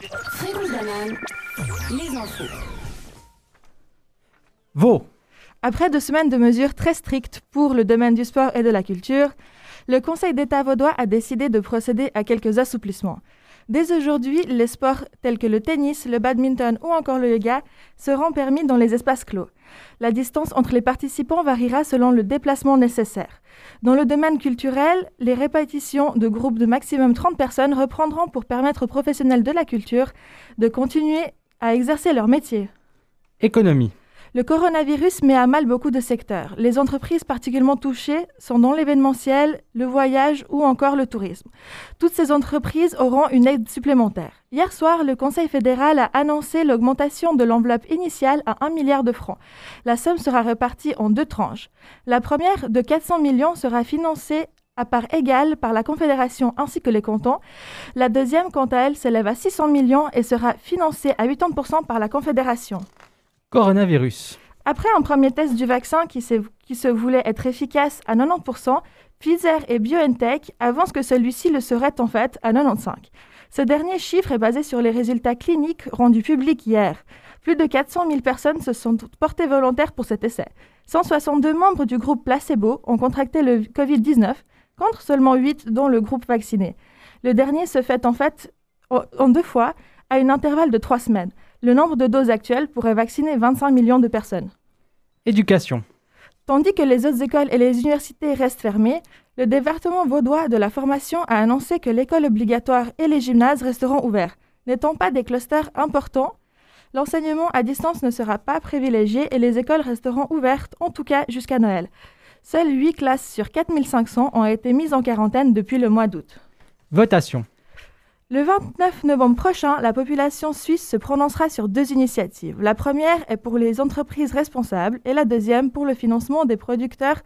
Fréquence banane, les infos. Vaud. Après deux semaines de mesures très strictes pour le domaine du sport et de la culture, le Conseil d'État vaudois a décidé de procéder à quelques assouplissements. Dès aujourd'hui, les sports tels que le tennis, le badminton ou encore le yoga seront permis dans les espaces clos. La distance entre les participants variera selon le déplacement nécessaire. Dans le domaine culturel, les répétitions de groupes de maximum 30 personnes reprendront pour permettre aux professionnels de la culture de continuer à exercer leur métier. Économie. Le coronavirus met à mal beaucoup de secteurs. Les entreprises particulièrement touchées sont dans l'événementiel, le voyage ou encore le tourisme. Toutes ces entreprises auront une aide supplémentaire. Hier soir, le Conseil fédéral a annoncé l'augmentation de l'enveloppe initiale à 1 milliard de francs. La somme sera répartie en deux tranches. La première, de 400 millions, sera financée à part égale par la Confédération ainsi que les cantons. La deuxième, quant à elle, s'élève à 600 millions et sera financée à 80% par la Confédération. Coronavirus. Après un premier test du vaccin qui, se voulait être efficace à 90%, Pfizer et BioNTech avancent que celui-ci le serait en fait à 95%. Ce dernier chiffre est basé sur les résultats cliniques rendus publics hier. Plus de 400 000 personnes se sont portées volontaires pour cet essai. 162 membres du groupe placebo ont contracté le Covid-19, contre seulement 8 dans le groupe vacciné. Le dernier se fait en fait en deux fois à un intervalle de trois semaines. Le nombre de doses actuelles pourrait vacciner 25 millions de personnes. Éducation. Tandis que les autres écoles et les universités restent fermées, le département vaudois de la formation a annoncé que l'école obligatoire et les gymnases resteront ouverts. N'étant pas des clusters importants, l'enseignement à distance ne sera pas privilégié et les écoles resteront ouvertes, en tout cas jusqu'à Noël. Seules 8 classes sur 4500 ont été mises en quarantaine depuis le mois d'août. Votation. Le 29 novembre prochain, la population suisse se prononcera sur deux initiatives. La première est pour les entreprises responsables et la deuxième pour le financement des producteurs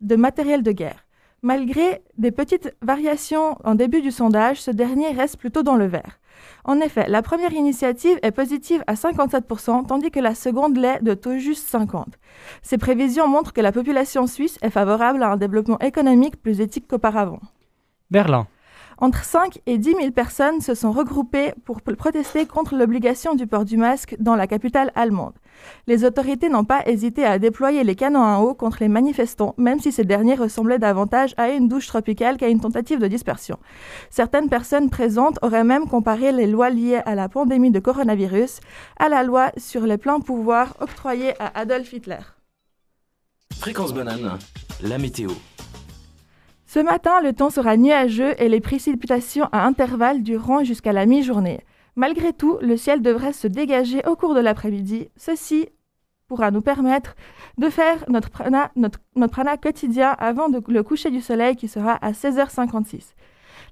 de matériel de guerre. Malgré des petites variations en début du sondage, ce dernier reste plutôt dans le vert. En effet, la première initiative est positive à 57%, tandis que la seconde l'est de tout juste 50%. Ces prévisions montrent que la population suisse est favorable à un développement économique plus éthique qu'auparavant. Berlin. Entre 5 et 10 000 personnes se sont regroupées pour protester contre l'obligation du port du masque dans la capitale allemande. Les autorités n'ont pas hésité à déployer les canons à eau contre les manifestants, même si ces derniers ressemblaient davantage à une douche tropicale qu'à une tentative de dispersion. Certaines personnes présentes auraient même comparé les lois liées à la pandémie de coronavirus à la loi sur les pleins pouvoirs octroyés à Adolf Hitler. Fréquence banane, la météo. Ce matin, le temps sera nuageux et les précipitations à intervalles dureront jusqu'à la mi-journée. Malgré tout, le ciel devrait se dégager au cours de l'après-midi. Ceci pourra nous permettre de faire notre prana, quotidien avant le coucher du soleil qui sera à 16h56.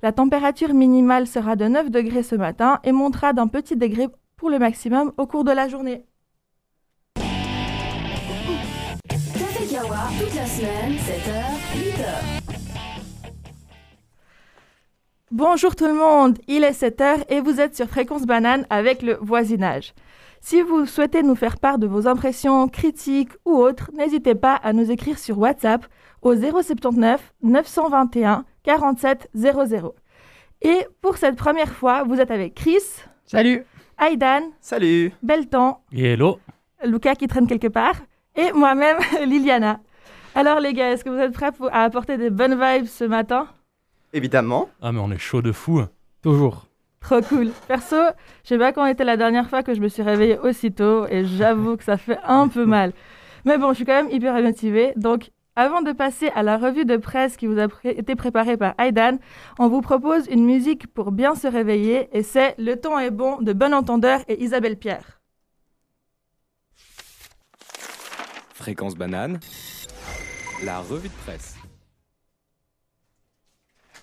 La température minimale sera de 9 degrés ce matin et montera d'un petit degré pour le maximum au cours de la journée. Toute la semaine, 7h, 8h. Bonjour tout le monde, il est 7h et vous êtes sur Fréquence Banane avec le voisinage. Si vous souhaitez nous faire part de vos impressions, critiques ou autres, n'hésitez pas à nous écrire sur WhatsApp au 079 921 47 00. Et pour cette première fois, vous êtes avec Chris. Salut. Aidan. Salut. Belton. Hello. Lucas qui traîne quelque part. Et moi-même, Liliana. Alors les gars, est-ce que vous êtes prêts à apporter des bonnes vibes ce matin? Évidemment. Ah mais on est chaud de fou. Toujours. Trop cool. Perso, je sais pas quand était la dernière fois que je me suis réveillée aussitôt et j'avoue que ça fait un peu mal. Mais bon, je suis quand même hyper motivée. Donc, avant de passer à la revue de presse qui vous a été préparée par Aidan, on vous propose une musique pour bien se réveiller et c'est Le temps est bon de Bon Entendeur et Isabelle Pierre. Fréquence banane, la revue de presse.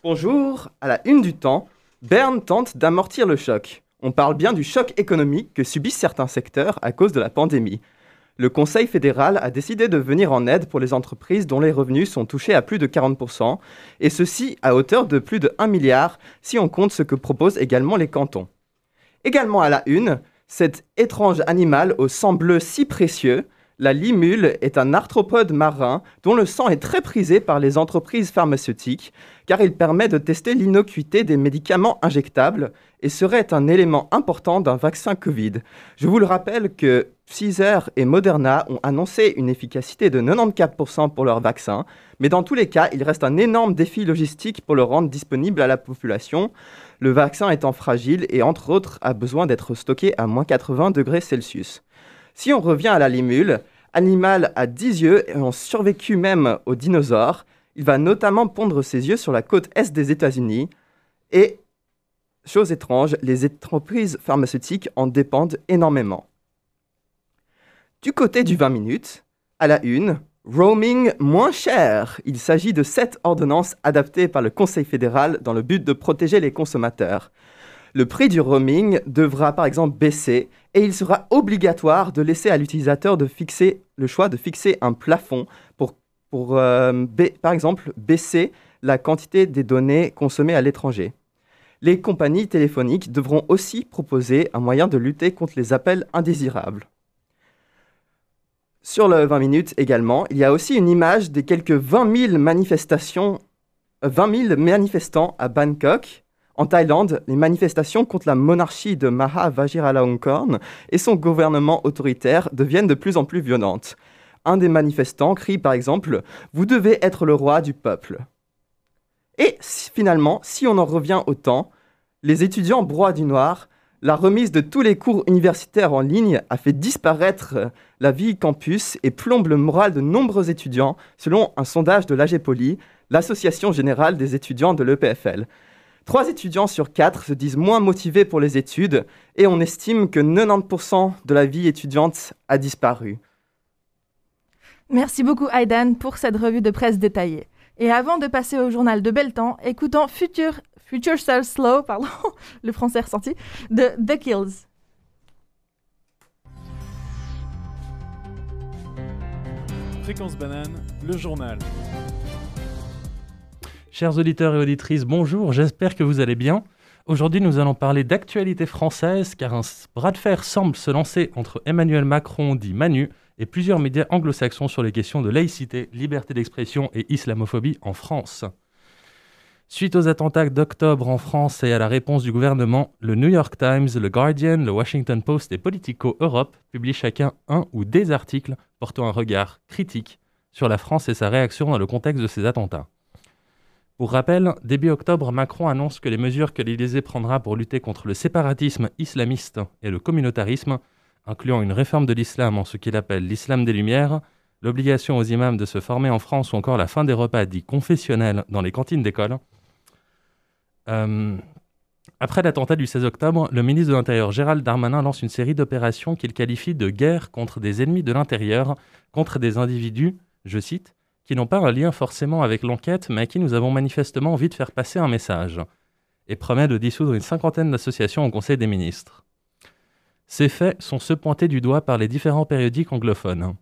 Bonjour, à la une du temps, Berne tente d'amortir le choc. On parle bien du choc économique que subissent certains secteurs à cause de la pandémie. Le Conseil fédéral a décidé de venir en aide pour les entreprises dont les revenus sont touchés à plus de 40%, et ceci à hauteur de plus de 1 milliard si on compte ce que proposent également les cantons. Également à la une, cet étrange animal au sang bleu si précieux, La limule est un arthropode marin dont le sang est très prisé par les entreprises pharmaceutiques car il permet de tester l'innocuité des médicaments injectables et serait un élément important d'un vaccin Covid. Je vous le rappelle que Pfizer et Moderna ont annoncé une efficacité de 94% pour leur vaccin, mais dans tous les cas, il reste un énorme défi logistique pour le rendre disponible à la population, le vaccin étant fragile et entre autres a besoin d'être stocké à moins 80 degrés Celsius. Si on revient à la limule, animal à 10 yeux et ont survécu même aux dinosaures, il va notamment pondre ses yeux sur la côte est des États-Unis et, chose étrange, les entreprises pharmaceutiques en dépendent énormément. Du côté du 20 minutes, à la une, roaming moins cher. Il s'agit de sept ordonnances adaptées par le Conseil fédéral dans le but de protéger les consommateurs. Le prix du roaming devra par exemple baisser et il sera obligatoire de laisser à l'utilisateur de fixer le choix de fixer un plafond pour, euh, par exemple baisser la quantité des données consommées à l'étranger. Les compagnies téléphoniques devront aussi proposer un moyen de lutter contre les appels indésirables. Sur le 20 minutes également, il y a aussi une image des quelques 20 000 manifestations, 20 euh, 000 manifestants à Bangkok en Thaïlande, les manifestations contre la monarchie de Maha Vajiralongkorn et son gouvernement autoritaire deviennent de plus en plus violentes. Un des manifestants crie par exemple Vous devez être le roi du peuple. Et finalement, si on en revient au temps, les étudiants broient du noir, la remise de tous les cours universitaires en ligne a fait disparaître la vie campus et plombe le moral de nombreux étudiants, selon un sondage de l'AGPOLI, l'Association générale des étudiants de l'EPFL. Trois étudiants sur quatre se disent moins motivés pour les études et on estime que 90% de la vie étudiante a disparu. Merci beaucoup Aidan pour cette revue de presse détaillée. Et avant de passer au journal de Belletemps, écoutons Future, Future Self Slow, pardon, le français ressorti, de The Kills. Fréquence banane, le journal. Chers auditeurs et auditrices, bonjour, j'espère que vous allez bien. Aujourd'hui, nous allons parler d'actualité française car un bras de fer semble se lancer entre Emmanuel Macron, dit Manu, et plusieurs médias anglo-saxons sur les questions de laïcité, liberté d'expression et islamophobie en France. Suite aux attentats d'octobre en France et à la réponse du gouvernement, le New York Times, le Guardian, le Washington Post et Politico Europe publient chacun un ou des articles portant un regard critique sur la France et sa réaction dans le contexte de ces attentats. Pour rappel, début octobre, Macron annonce que les mesures que l'Élysée prendra pour lutter contre le séparatisme islamiste et le communautarisme, incluant une réforme de l'islam en ce qu'il appelle l'islam des Lumières, l'obligation aux imams de se former en France ou encore la fin des repas dits confessionnels dans les cantines d'école. Euh, après l'attentat du 16 octobre, le ministre de l'Intérieur Gérald Darmanin lance une série d'opérations qu'il qualifie de guerre contre des ennemis de l'intérieur, contre des individus, je cite, qui n'ont pas un lien forcément avec l'enquête, mais à qui nous avons manifestement envie de faire passer un message, et promet de dissoudre une cinquantaine d'associations au Conseil des ministres. Ces faits sont ceux pointés du doigt par les différents périodiques anglophones.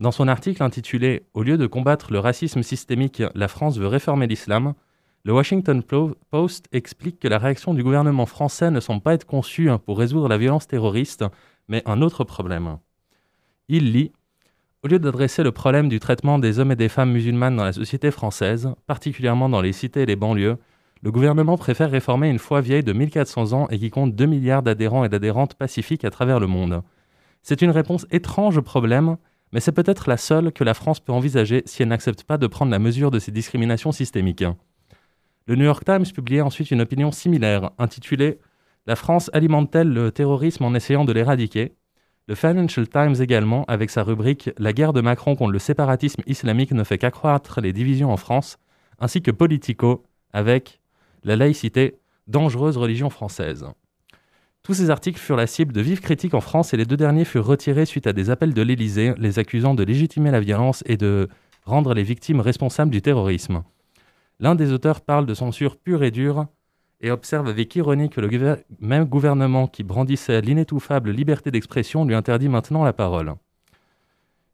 Dans son article intitulé Au lieu de combattre le racisme systémique, la France veut réformer l'islam, le Washington Post explique que la réaction du gouvernement français ne semble pas être conçue pour résoudre la violence terroriste, mais un autre problème. Il lit au lieu d'adresser le problème du traitement des hommes et des femmes musulmanes dans la société française, particulièrement dans les cités et les banlieues, le gouvernement préfère réformer une foi vieille de 1400 ans et qui compte 2 milliards d'adhérents et d'adhérentes pacifiques à travers le monde. C'est une réponse étrange au problème, mais c'est peut-être la seule que la France peut envisager si elle n'accepte pas de prendre la mesure de ces discriminations systémiques. Le New York Times publiait ensuite une opinion similaire, intitulée La France alimente-t-elle le terrorisme en essayant de l'éradiquer? Le Financial Times également, avec sa rubrique La guerre de Macron contre le séparatisme islamique ne fait qu'accroître les divisions en France, ainsi que Politico, avec La laïcité, dangereuse religion française. Tous ces articles furent la cible de vives critiques en France et les deux derniers furent retirés suite à des appels de l'Élysée les accusant de légitimer la violence et de rendre les victimes responsables du terrorisme. L'un des auteurs parle de censure pure et dure et observe avec ironie que le même gouvernement qui brandissait l'inétouffable liberté d'expression lui interdit maintenant la parole.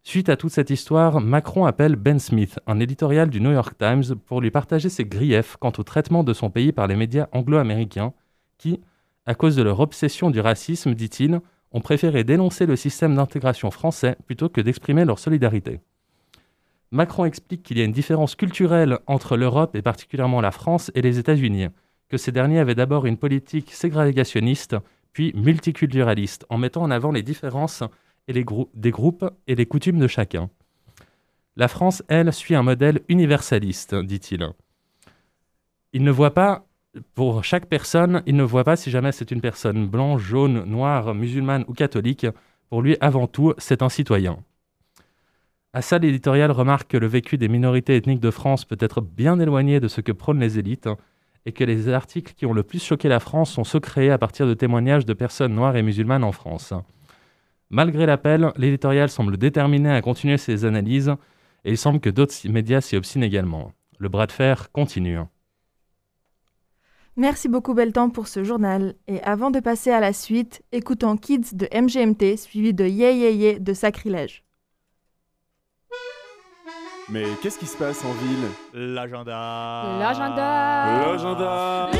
Suite à toute cette histoire, Macron appelle Ben Smith, un éditorial du New York Times, pour lui partager ses griefs quant au traitement de son pays par les médias anglo-américains qui, à cause de leur obsession du racisme, dit-il, ont préféré dénoncer le système d'intégration français plutôt que d'exprimer leur solidarité. Macron explique qu'il y a une différence culturelle entre l'Europe et particulièrement la France et les États-Unis, que ces derniers avaient d'abord une politique ségrégationniste, puis multiculturaliste, en mettant en avant les différences et les des groupes et les coutumes de chacun. La France, elle, suit un modèle universaliste, dit-il. Il ne voit pas, pour chaque personne, il ne voit pas si jamais c'est une personne blanche, jaune, noire, musulmane ou catholique. Pour lui, avant tout, c'est un citoyen. À ça, l'éditorial remarque que le vécu des minorités ethniques de France peut être bien éloigné de ce que prônent les élites et que les articles qui ont le plus choqué la France sont ceux à partir de témoignages de personnes noires et musulmanes en France. Malgré l'appel, l'éditorial semble déterminé à continuer ses analyses et il semble que d'autres médias s'y obstinent également. Le bras de fer continue. Merci beaucoup Beltan pour ce journal. Et avant de passer à la suite, écoutons Kids de MGMT suivi de Yeah Yeah Yeah de Sacrilège. Mais qu'est-ce qui se passe en ville L'agenda. L'agenda. L'agenda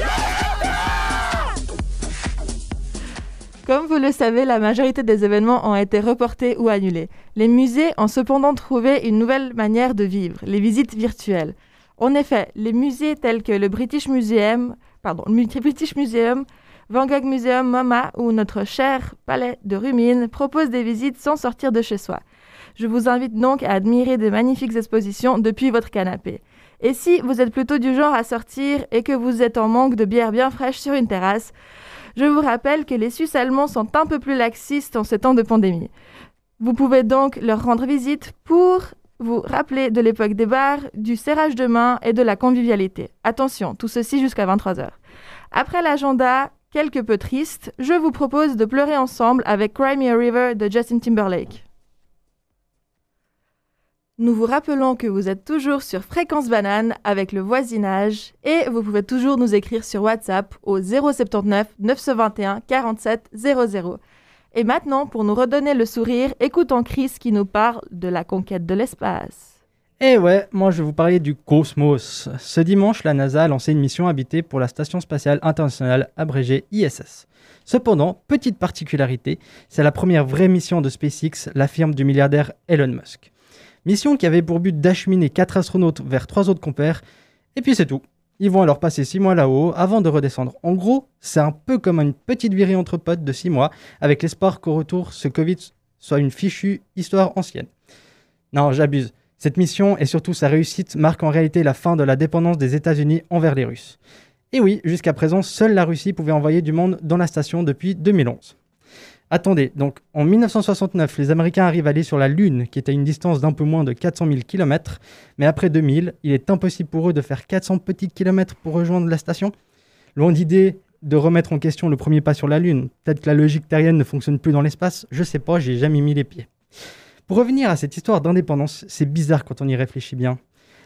Comme vous le savez, la majorité des événements ont été reportés ou annulés. Les musées ont cependant trouvé une nouvelle manière de vivre, les visites virtuelles. En effet, les musées tels que le British Museum, pardon, le British Museum, Van Gogh Museum, MoMA ou notre cher palais de Rumine proposent des visites sans sortir de chez soi. Je vous invite donc à admirer de magnifiques expositions depuis votre canapé. Et si vous êtes plutôt du genre à sortir et que vous êtes en manque de bière bien fraîche sur une terrasse, je vous rappelle que les Suisses allemands sont un peu plus laxistes en ces temps de pandémie. Vous pouvez donc leur rendre visite pour vous rappeler de l'époque des bars, du serrage de main et de la convivialité. Attention, tout ceci jusqu'à 23h. Après l'agenda, quelque peu triste, je vous propose de pleurer ensemble avec Cry Me a River de Justin Timberlake. Nous vous rappelons que vous êtes toujours sur Fréquence Banane avec le voisinage et vous pouvez toujours nous écrire sur WhatsApp au 079 921 47 00. Et maintenant, pour nous redonner le sourire, écoutons Chris qui nous parle de la conquête de l'espace. Eh ouais, moi je vais vous parler du cosmos. Ce dimanche, la NASA a lancé une mission habitée pour la Station spatiale internationale abrégée ISS. Cependant, petite particularité, c'est la première vraie mission de SpaceX, la firme du milliardaire Elon Musk. Mission qui avait pour but d'acheminer quatre astronautes vers trois autres compères, et puis c'est tout. Ils vont alors passer six mois là-haut avant de redescendre. En gros, c'est un peu comme une petite virée entre potes de six mois, avec l'espoir qu'au retour, ce Covid soit une fichue histoire ancienne. Non, j'abuse. Cette mission et surtout sa réussite marquent en réalité la fin de la dépendance des États-Unis envers les Russes. Et oui, jusqu'à présent, seule la Russie pouvait envoyer du monde dans la station depuis 2011. Attendez, donc en 1969, les Américains arrivent à aller sur la Lune, qui était à une distance d'un peu moins de 400 000 km, mais après 2000, il est impossible pour eux de faire 400 petits kilomètres pour rejoindre la station. Loin d'idée de remettre en question le premier pas sur la Lune. Peut-être que la logique terrienne ne fonctionne plus dans l'espace, je sais pas, j'ai jamais mis les pieds. Pour revenir à cette histoire d'indépendance, c'est bizarre quand on y réfléchit bien.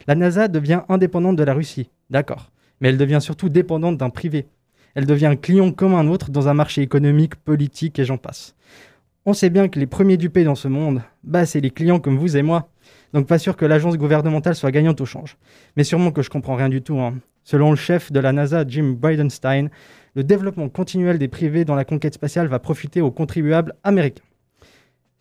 La NASA devient indépendante de la Russie, d'accord, mais elle devient surtout dépendante d'un privé. Elle devient un client comme un autre dans un marché économique, politique et j'en passe. On sait bien que les premiers dupés dans ce monde, bah c'est les clients comme vous et moi. Donc pas sûr que l'agence gouvernementale soit gagnante au change. Mais sûrement que je comprends rien du tout. hein. Selon le chef de la NASA, Jim Bridenstine, le développement continuel des privés dans la conquête spatiale va profiter aux contribuables américains.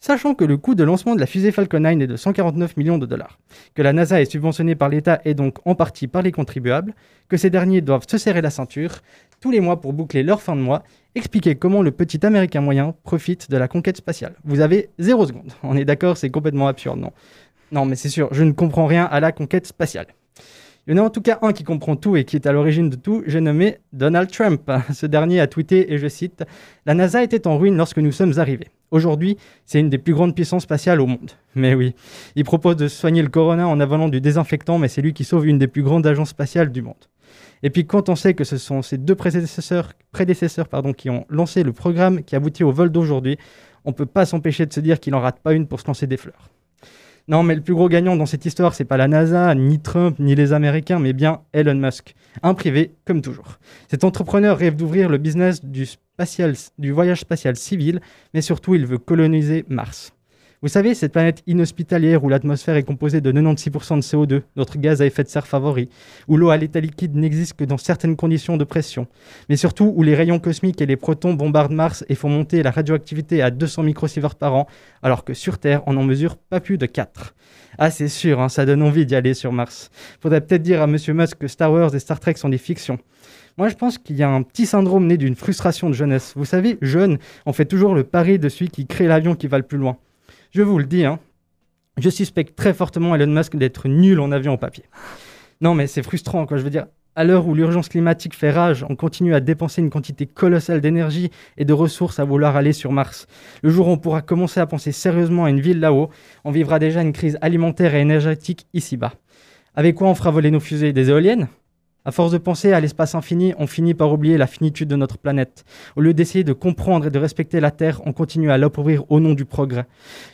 Sachant que le coût de lancement de la fusée Falcon 9 est de 149 millions de dollars, que la NASA est subventionnée par l'État et donc en partie par les contribuables, que ces derniers doivent se serrer la ceinture tous les mois pour boucler leur fin de mois, expliquez comment le petit Américain moyen profite de la conquête spatiale. Vous avez zéro seconde. On est d'accord, c'est complètement absurde, non? Non, mais c'est sûr, je ne comprends rien à la conquête spatiale. Il y en a en tout cas un qui comprend tout et qui est à l'origine de tout, j'ai nommé Donald Trump. Ce dernier a tweeté, et je cite, La NASA était en ruine lorsque nous sommes arrivés. Aujourd'hui, c'est une des plus grandes puissances spatiales au monde. Mais oui, il propose de soigner le corona en avalant du désinfectant, mais c'est lui qui sauve une des plus grandes agences spatiales du monde. Et puis quand on sait que ce sont ces deux prédécesseurs, prédécesseurs pardon, qui ont lancé le programme qui aboutit au vol d'aujourd'hui, on ne peut pas s'empêcher de se dire qu'il en rate pas une pour se lancer des fleurs. Non, mais le plus gros gagnant dans cette histoire, c'est pas la NASA, ni Trump, ni les Américains, mais bien Elon Musk. Un privé, comme toujours. Cet entrepreneur rêve d'ouvrir le business du, du voyage spatial civil, mais surtout, il veut coloniser Mars. Vous savez, cette planète inhospitalière où l'atmosphère est composée de 96% de CO2, notre gaz à effet de serre favori, où l'eau à l'état liquide n'existe que dans certaines conditions de pression, mais surtout où les rayons cosmiques et les protons bombardent Mars et font monter la radioactivité à 200 microsieverts par an, alors que sur Terre, on en mesure pas plus de 4. Ah, c'est sûr, hein, ça donne envie d'y aller sur Mars. Faudrait peut-être dire à Monsieur Musk que Star Wars et Star Trek sont des fictions. Moi, je pense qu'il y a un petit syndrome né d'une frustration de jeunesse. Vous savez, jeune, on fait toujours le pari de celui qui crée l'avion qui va le plus loin. Je vous le dis, hein, je suspecte très fortement Elon Musk d'être nul en avion au papier. Non, mais c'est frustrant, quoi. Je veux dire, à l'heure où l'urgence climatique fait rage, on continue à dépenser une quantité colossale d'énergie et de ressources à vouloir aller sur Mars. Le jour où on pourra commencer à penser sérieusement à une ville là-haut, on vivra déjà une crise alimentaire et énergétique ici-bas. Avec quoi on fera voler nos fusées Des éoliennes? À force de penser à l'espace infini, on finit par oublier la finitude de notre planète. Au lieu d'essayer de comprendre et de respecter la Terre, on continue à l'appauvrir au nom du progrès.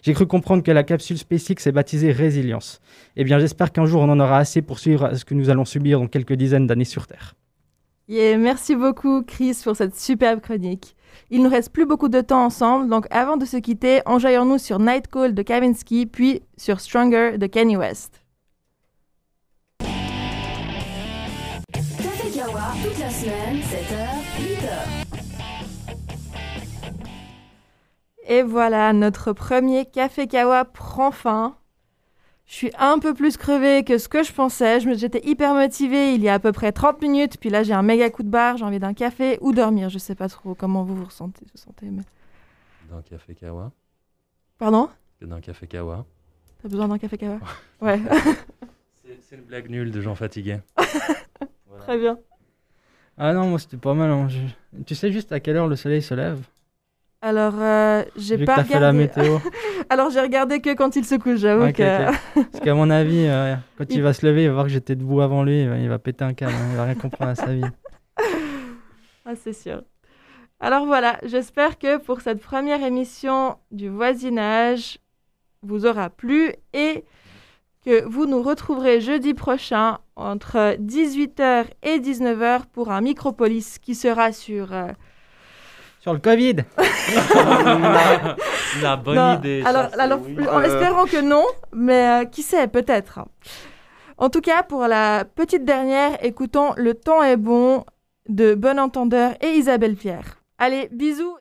J'ai cru comprendre que la capsule SpaceX est baptisée Résilience. Eh bien, j'espère qu'un jour on en aura assez pour suivre ce que nous allons subir dans quelques dizaines d'années sur Terre. Yeah, merci beaucoup, Chris, pour cette superbe chronique. Il ne reste plus beaucoup de temps ensemble, donc avant de se quitter, enjaillons-nous sur Night Call de Kavinsky, puis sur Stronger de Kanye West. Toute la semaine, 7h, 8h. Et voilà, notre premier Café Kawa prend fin. Je suis un peu plus crevée que ce que je pensais. J'étais hyper motivée il y a à peu près 30 minutes, puis là j'ai un méga coup de barre, j'ai envie d'un café ou dormir. Je sais pas trop comment vous vous ressentez. vous sentez mais... D'un café kawa. Pardon? D'un café kawa. T'as besoin d'un café Kawa? Ouais, C'est c'est une blague nulle de gens fatigués. Voilà. très bien. Ah non, moi c'était pas mal. hein. Je- Tu sais juste à quelle heure le soleil se lève? Alors, euh, j'ai Vu que pas t'as fait la regardé. météo. Alors, j'ai regardé que quand il se couche, j'avoue Ok, que. ok. Parce qu'à mon avis, euh, quand il Il- va se lever, il va voir que j'étais debout avant lui, il va- il va péter un câble, hein, il va rien comprendre à sa vie. Ah, c'est sûr. Alors voilà, j'espère que pour cette première émission du voisinage vous aura plu et que vous nous retrouverez jeudi prochain entre 18h et 19h pour un Micropolis qui sera sur... euh, Sur le Covid La bonne non, idée. Alors, ça, alors, c'est- en Euh. espérant que non, mais euh, qui sait, peut-être. En tout cas, pour la petite dernière, écoutons Le temps est bon de Bon Entendeur et Isabelle Pierre. Allez, bisous